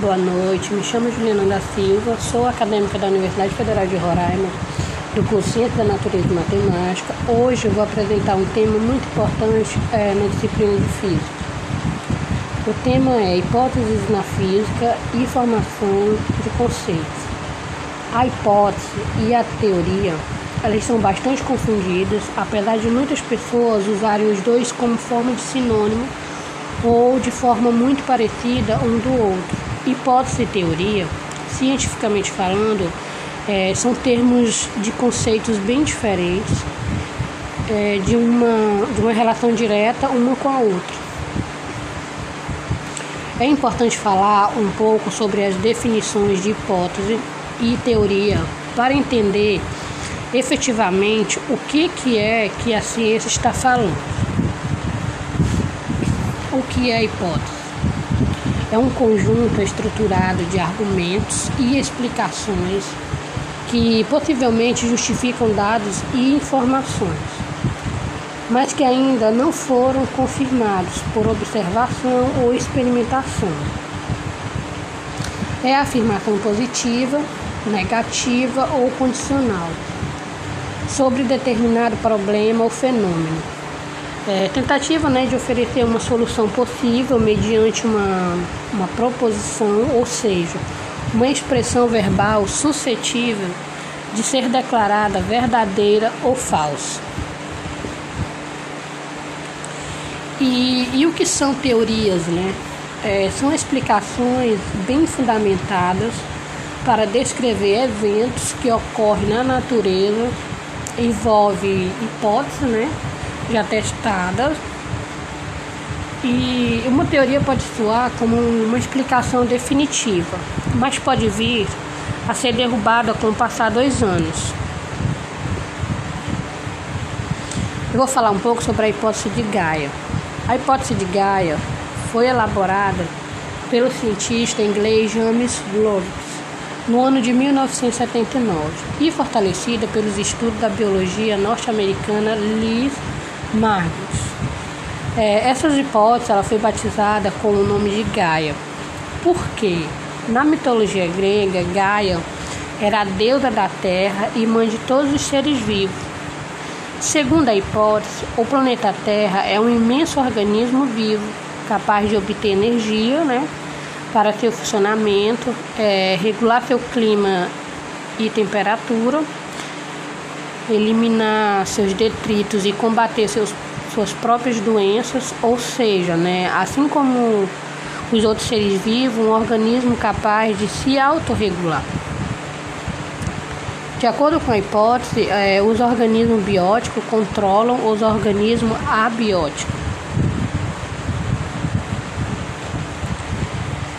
Boa noite, me chamo Juliana da Silva, sou acadêmica da Universidade Federal de Roraima, do curso da Natureza e Matemática. Hoje eu vou apresentar um tema muito importante é, na disciplina de Física. O tema é Hipóteses na Física e Formação de Conceitos. A hipótese e a teoria elas são bastante confundidas, apesar de muitas pessoas usarem os dois como forma de sinônimo ou de forma muito parecida um do outro. Hipótese e teoria, cientificamente falando, é, são termos de conceitos bem diferentes, é, de, uma, de uma relação direta uma com a outra. É importante falar um pouco sobre as definições de hipótese e teoria para entender efetivamente o que, que é que a ciência está falando. O que é hipótese? É um conjunto estruturado de argumentos e explicações que possivelmente justificam dados e informações, mas que ainda não foram confirmados por observação ou experimentação. É afirmação positiva, negativa ou condicional sobre determinado problema ou fenômeno é, tentativa né, de oferecer uma solução possível mediante uma, uma proposição, ou seja, uma expressão verbal suscetível de ser declarada verdadeira ou falsa. E, e o que são teorias? Né? É, são explicações bem fundamentadas para descrever eventos que ocorrem na natureza, envolve hipóteses, né? Já testadas. E uma teoria pode soar como uma explicação definitiva, mas pode vir a ser derrubada com o passar dos anos. Eu vou falar um pouco sobre a hipótese de Gaia. A hipótese de Gaia foi elaborada pelo cientista inglês James Lovelock no ano de 1979 e fortalecida pelos estudos da biologia norte-americana Liz Magnus. É, essas hipóteses ela foi batizada com o nome de Gaia. Por quê? Na mitologia grega, Gaia era a deusa da terra e mãe de todos os seres vivos. Segundo a hipótese, o planeta Terra é um imenso organismo vivo, capaz de obter energia né, para seu funcionamento, é, regular seu clima e temperatura eliminar seus detritos e combater seus, suas próprias doenças, ou seja, né, assim como os outros seres vivos, um organismo capaz de se autorregular. De acordo com a hipótese, é, os organismos bióticos controlam os organismos abióticos.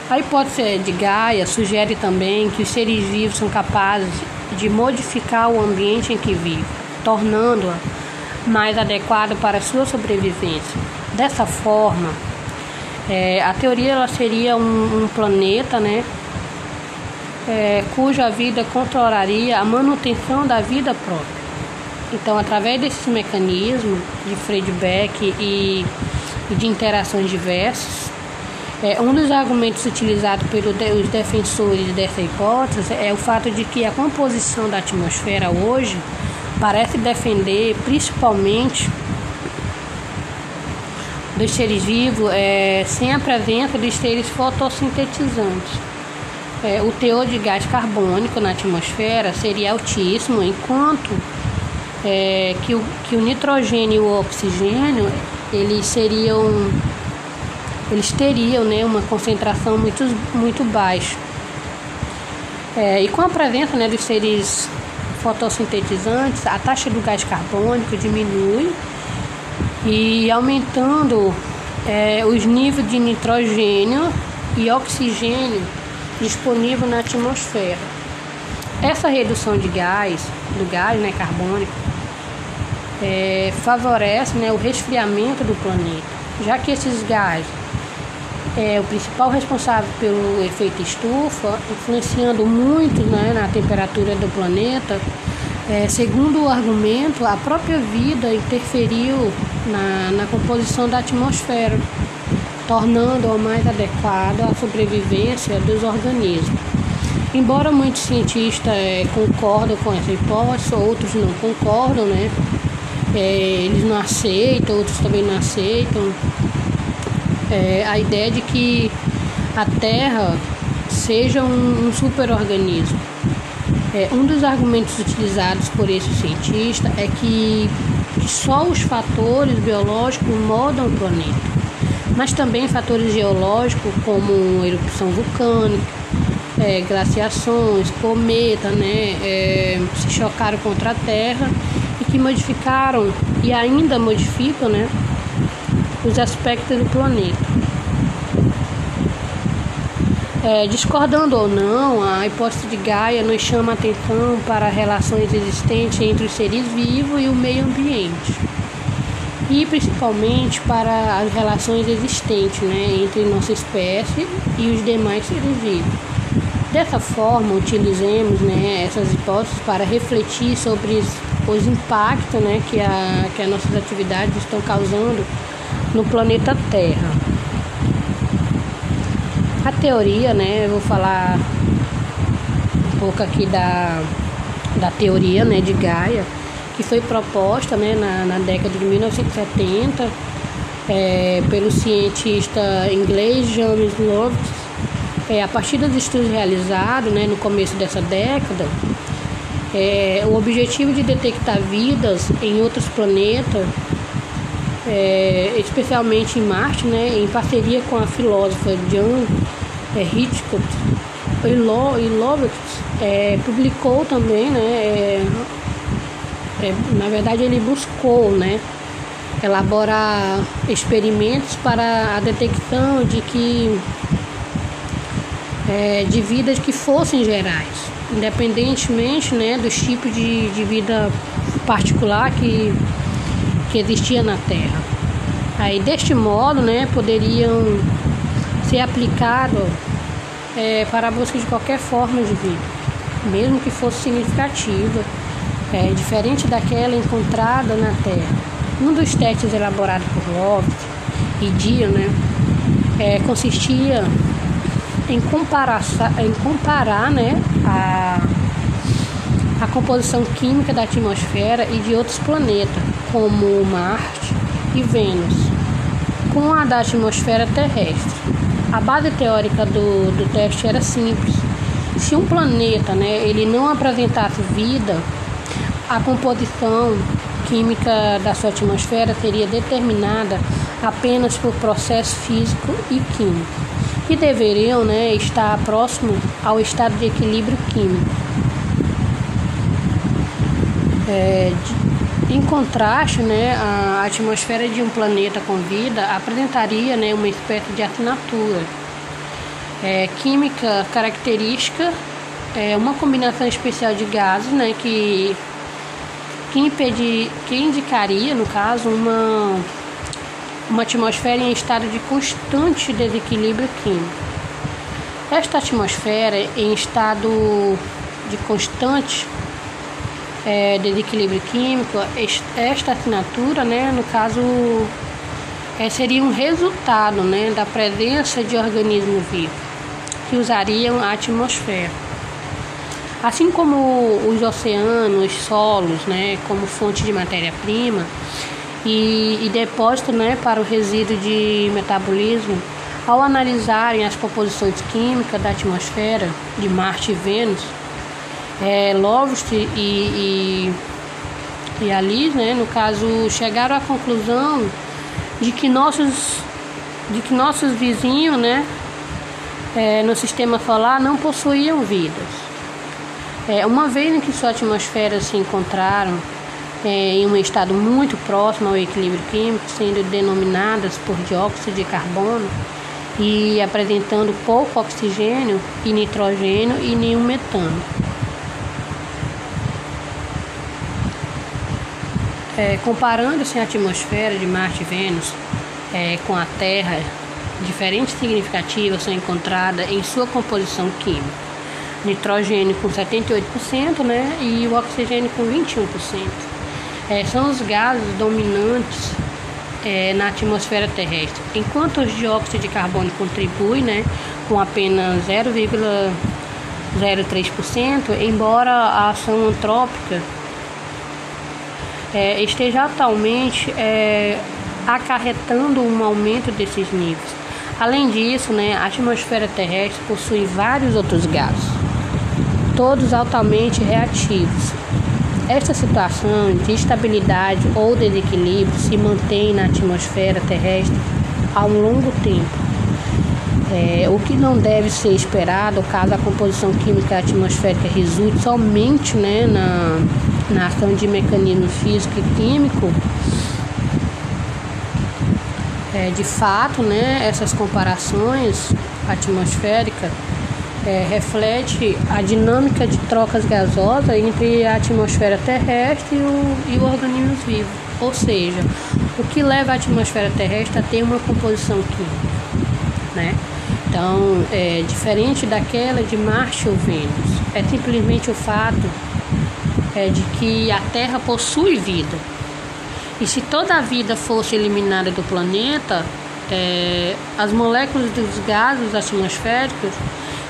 A hipótese de Gaia sugere também que os seres vivos são capazes de modificar o ambiente em que vive, tornando-a mais adequado para sua sobrevivência. Dessa forma, é, a teoria ela seria um, um planeta, né, é, cuja vida controlaria a manutenção da vida própria. Então, através desses mecanismos de feedback e, e de interações diversas, é, um dos argumentos utilizados pelos defensores dessa hipótese é o fato de que a composição da atmosfera hoje parece defender principalmente dos seres vivos é, sem a presença dos seres fotossintetizantes. É, o teor de gás carbônico na atmosfera seria altíssimo, enquanto é, que, o, que o nitrogênio e o oxigênio eles seriam eles teriam né, uma concentração muito, muito baixa. É, e com a presença né, dos seres fotossintetizantes, a taxa do gás carbônico diminui e aumentando é, os níveis de nitrogênio e oxigênio disponível na atmosfera. Essa redução de gás, do gás né, carbônico, é, favorece né, o resfriamento do planeta, já que esses gases é o principal responsável pelo efeito estufa, influenciando muito né, na temperatura do planeta. É, segundo o argumento, a própria vida interferiu na, na composição da atmosfera, tornando-a mais adequada à sobrevivência dos organismos. Embora muitos cientistas é, concordam com essa hipótese, outros não concordam, né? É, eles não aceitam, outros também não aceitam. É, a ideia de que a Terra seja um, um superorganismo. É, um dos argumentos utilizados por esse cientista é que, só os fatores biológicos modam o planeta, mas também fatores geológicos como erupção vulcânica, é, glaciações, cometa, né, é, se chocaram contra a Terra e que modificaram e ainda modificam né, os aspectos do planeta. É, discordando ou não, a hipótese de Gaia nos chama atenção para relações existentes entre os seres vivos e o meio ambiente, e principalmente para as relações existentes né, entre nossa espécie e os demais seres vivos. Dessa forma, utilizemos né, essas hipóteses para refletir sobre os impactos né, que, a, que as nossas atividades estão causando no planeta Terra. A teoria, né, eu vou falar um pouco aqui da, da teoria né, de Gaia, que foi proposta né, na, na década de 1970 é, pelo cientista inglês James Lovejoy é, a partir dos estudos realizados né, no começo dessa década, é, o objetivo de detectar vidas em outros planetas, é, especialmente em Marte, né, em parceria com a filósofa John é, Hitchcock e Lovett, é, publicou também, né, é, é, na verdade ele buscou, né, elaborar experimentos para a detecção de que é, de vidas que fossem gerais, independentemente né, dos tipos de, de vida particular que, que existia na Terra. Aí deste modo né, poderiam ser aplicados é, para a busca de qualquer forma de vida, mesmo que fosse significativa, é, diferente daquela encontrada na Terra. Um dos testes elaborados por Lovett e Dia né, é, consistia em comparar, em comparar né, a, a composição química da atmosfera e de outros planetas, como Marte e Vênus, com a da atmosfera terrestre. A base teórica do, do teste era simples. Se um planeta né, ele não apresentasse vida, a composição química da sua atmosfera seria determinada apenas por processo físico e químico que deveriam né, estar próximo ao estado de equilíbrio químico. É, de, em contraste, né, a atmosfera de um planeta com vida apresentaria né, uma espécie de assinatura é, química característica, é uma combinação especial de gases né, que, que, impedir, que indicaria, no caso, uma uma atmosfera em estado de constante desequilíbrio químico. Esta atmosfera em estado de constante é, desequilíbrio químico, esta assinatura, né, no caso, é, seria um resultado né, da presença de organismos vivos que usariam a atmosfera. Assim como os oceanos, solos, né, como fonte de matéria-prima, e, e depósito né, para o resíduo de metabolismo, ao analisarem as composições químicas da atmosfera de Marte e Vênus, é, e, e, e Alice, né, no caso, chegaram à conclusão de que nossos, de que nossos vizinhos né, é, no sistema solar não possuíam vidas. É, uma vez em que sua atmosfera se encontraram é, em um estado muito próximo ao equilíbrio químico, sendo denominadas por dióxido de carbono e apresentando pouco oxigênio e nitrogênio e nenhum metano. É, Comparando-se a atmosfera de Marte e Vênus é, com a Terra, diferentes significativas são encontradas em sua composição química. Nitrogênio com 78% né, e o oxigênio com 21% é, são os gases dominantes é, na atmosfera terrestre. Enquanto o dióxido de carbono contribui né, com apenas 0,03%, embora a ação antrópica é, esteja atualmente é, acarretando um aumento desses níveis. Além disso, né, a atmosfera terrestre possui vários outros gases, todos altamente reativos. Esta situação de estabilidade ou desequilíbrio se mantém na atmosfera terrestre há um longo tempo. É, o que não deve ser esperado caso a composição química atmosférica resulte somente né, na, na ação de mecanismo físico e químico é, de fato, né, essas comparações atmosféricas é, reflete a dinâmica de trocas gasosas entre a atmosfera terrestre e o, e o organismo vivo. Ou seja, o que leva a atmosfera terrestre a ter uma composição química, né? Então, é diferente daquela de Marte ou Vênus. É simplesmente o fato é, de que a Terra possui vida. E se toda a vida fosse eliminada do planeta, é, as moléculas dos gases atmosféricos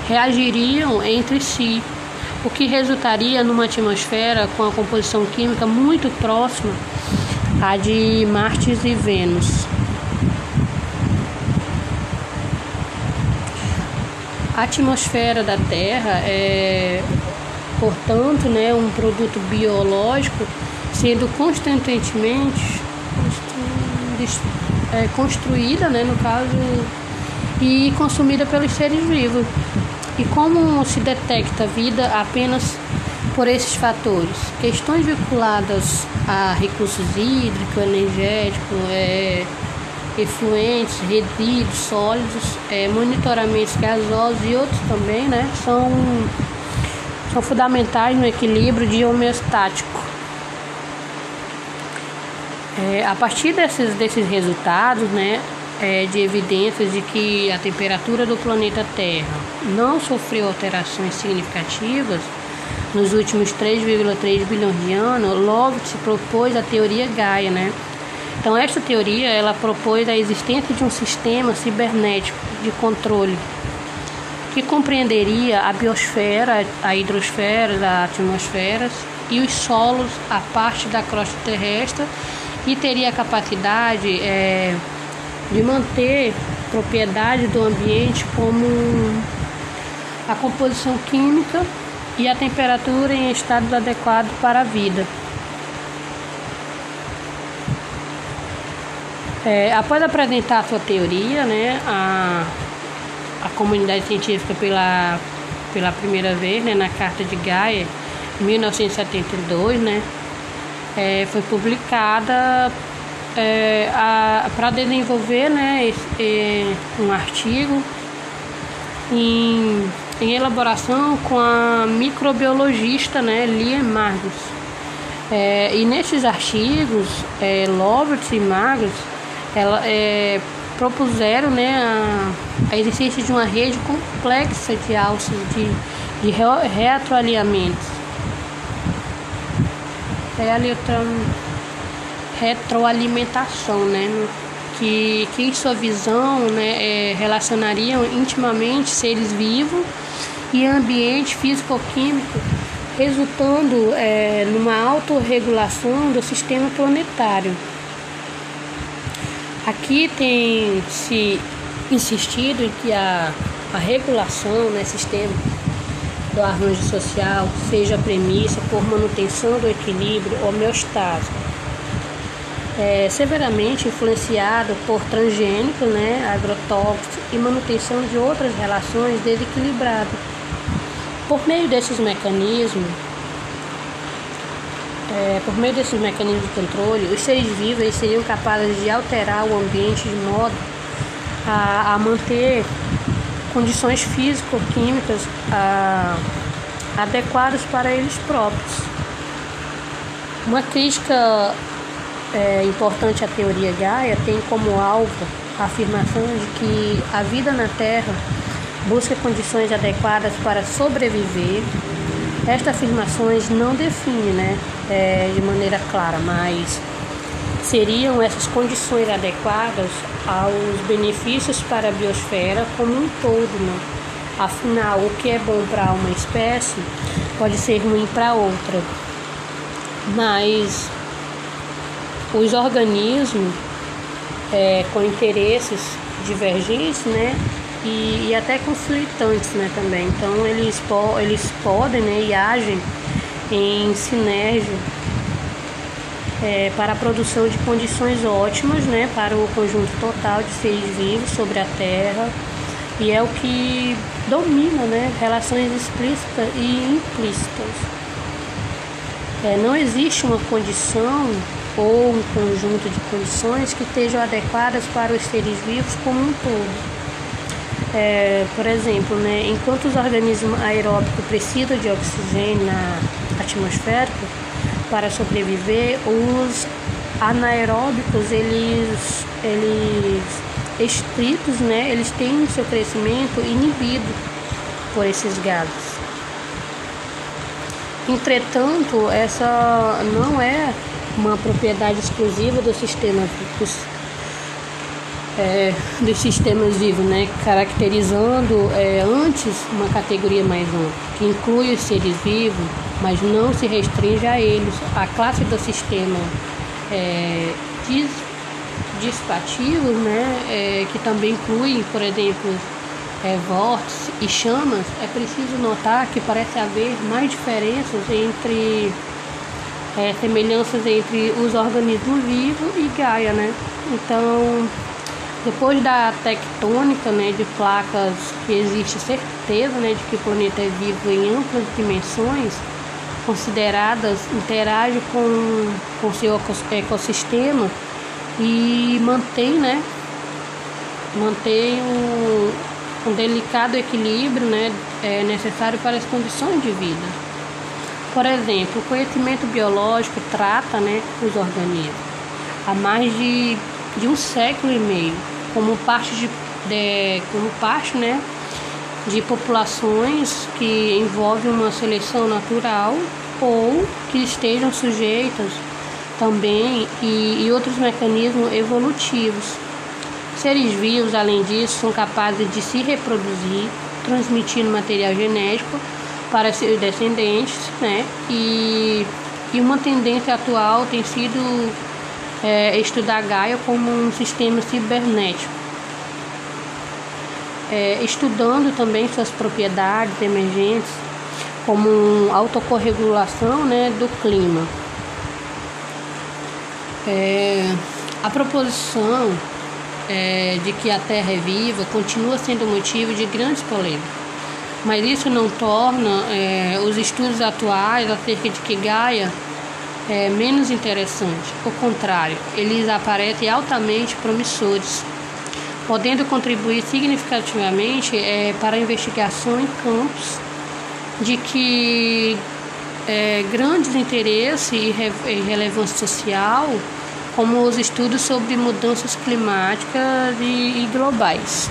reagiriam entre si, o que resultaria numa atmosfera com a composição química muito próxima à de Marte e Vênus. A atmosfera da Terra é, portanto, né, um produto biológico sendo constantemente é, construída, né, no caso, e consumida pelos seres vivos. E como se detecta a vida apenas por esses fatores? Questões vinculadas a recursos hídricos, energéticos, é, efluentes, resíduos sólidos, é, monitoramentos gasosos e outros também, né, são, são fundamentais no equilíbrio de homeostático é, a partir desses, desses resultados, né, é, de evidências de que a temperatura do planeta Terra não sofreu alterações significativas nos últimos 3,3 bilhões de anos, Lovett se propôs a teoria Gaia, né? Então esta teoria ela propôs a existência de um sistema cibernético de controle que compreenderia a biosfera, a hidrosfera, a atmosfera e os solos, a parte da crosta terrestre e teria a capacidade é, de manter propriedade do ambiente como a composição química e a temperatura em estados adequados para a vida. É, após apresentar sua teoria, né, a, a comunidade científica pela, pela primeira vez né, na Carta de Gaia, em 1972, né, é, foi publicada é, para desenvolver né, esse, um artigo em, em, elaboração com a microbiologista né, Lia Margus. É, e nesses artigos, é, Lovert e Margus ela, é, propuseram né, a, a, existência de uma rede complexa de alças de, de retroalinhamentos retroalimentação, né? Que, que em sua visão né, é, relacionariam intimamente seres vivos e ambiente físico-químico, resultando é, numa autorregulação do sistema planetário. Aqui tem se insistido em que a, a regulação, né, sistema do arranjo social seja premissa por manutenção do equilíbrio homeostático, é, severamente influenciado por transgênicos, né, agrotóxicos e manutenção de outras relações desequilibradas. Por meio desses mecanismos, é, por meio desses mecanismos de controle, os seres vivos seriam capazes de alterar o ambiente de modo a, a manter condições físico-químicas adequadas para eles próprios. Uma crítica é, importante à teoria Gaia tem como alvo a afirmação de que a vida na Terra busca condições adequadas para sobreviver. Estas afirmações não definem né, é, de maneira clara, mas seriam essas condições adequadas aos benefícios para a biosfera como um todo. Né? Afinal, o que é bom para uma espécie pode ser ruim para outra. Mas os organismos é, com interesses divergentes, né? E, e, até conflitantes, né? Também. Então eles, po eles podem, né? E agem em sinergia é, para a produção de condições ótimas, né? Para o conjunto total de seres vivos sobre a Terra e é o que domina, né? Relações explícitas e implícitas. É, não existe uma condição ou um conjunto de condições que estejam adequadas para os seres vivos como um todo. É, por exemplo, né, enquanto os organismos aeróbicos precisam de oxigênio na atmosfera para sobreviver, os anaeróbicos eles, eles estritos, né, eles têm o seu crescimento inibido por esses gases. Entretanto, essa não é uma propriedade exclusiva do sistema dos, é, dos sistemas vivos, né? caracterizando é, antes uma categoria mais ampla, que inclui os seres vivos, mas não se restringe a eles. A classe do sistema é, dis, dispativos, né? É, que também inclui, por exemplo, é, vórtices e chamas, é preciso notar que parece haver mais diferenças entre é, semelhanças entre os organismos vivos e Gaia, né? Então, depois da tectônica, né, de placas que existe certeza, né, de que o planeta é vivo em amplas dimensões, consideradas interage com com seu ecossistema e mantém, né, mantém um, um delicado equilíbrio, né, é necessário para as condições de vida. Por exemplo, o conhecimento biológico trata né, os organismos há mais de, de um século e meio, como parte, de, de, como parte né, de populações que envolvem uma seleção natural ou que estejam sujeitas também e, e outros mecanismos evolutivos. Seres vivos, além disso, são capazes de se reproduzir, transmitindo material genético para seus descendentes, né? E, e uma tendência atual tem sido é, estudar Gaia como um sistema cibernético, é, estudando também suas propriedades emergentes, como autocorregulação né, do clima. É, a proposição é, de que a Terra é viva continua sendo motivo de grandes polêmicas mas isso não torna é, os estudos atuais acerca de que Gaia é menos interessante. Ao contrário, eles aparecem altamente promissores, podendo contribuir significativamente é, para a investigação em campos de que é, grandes interesses e, re, e relevância social, como os estudos sobre mudanças climáticas e, e globais.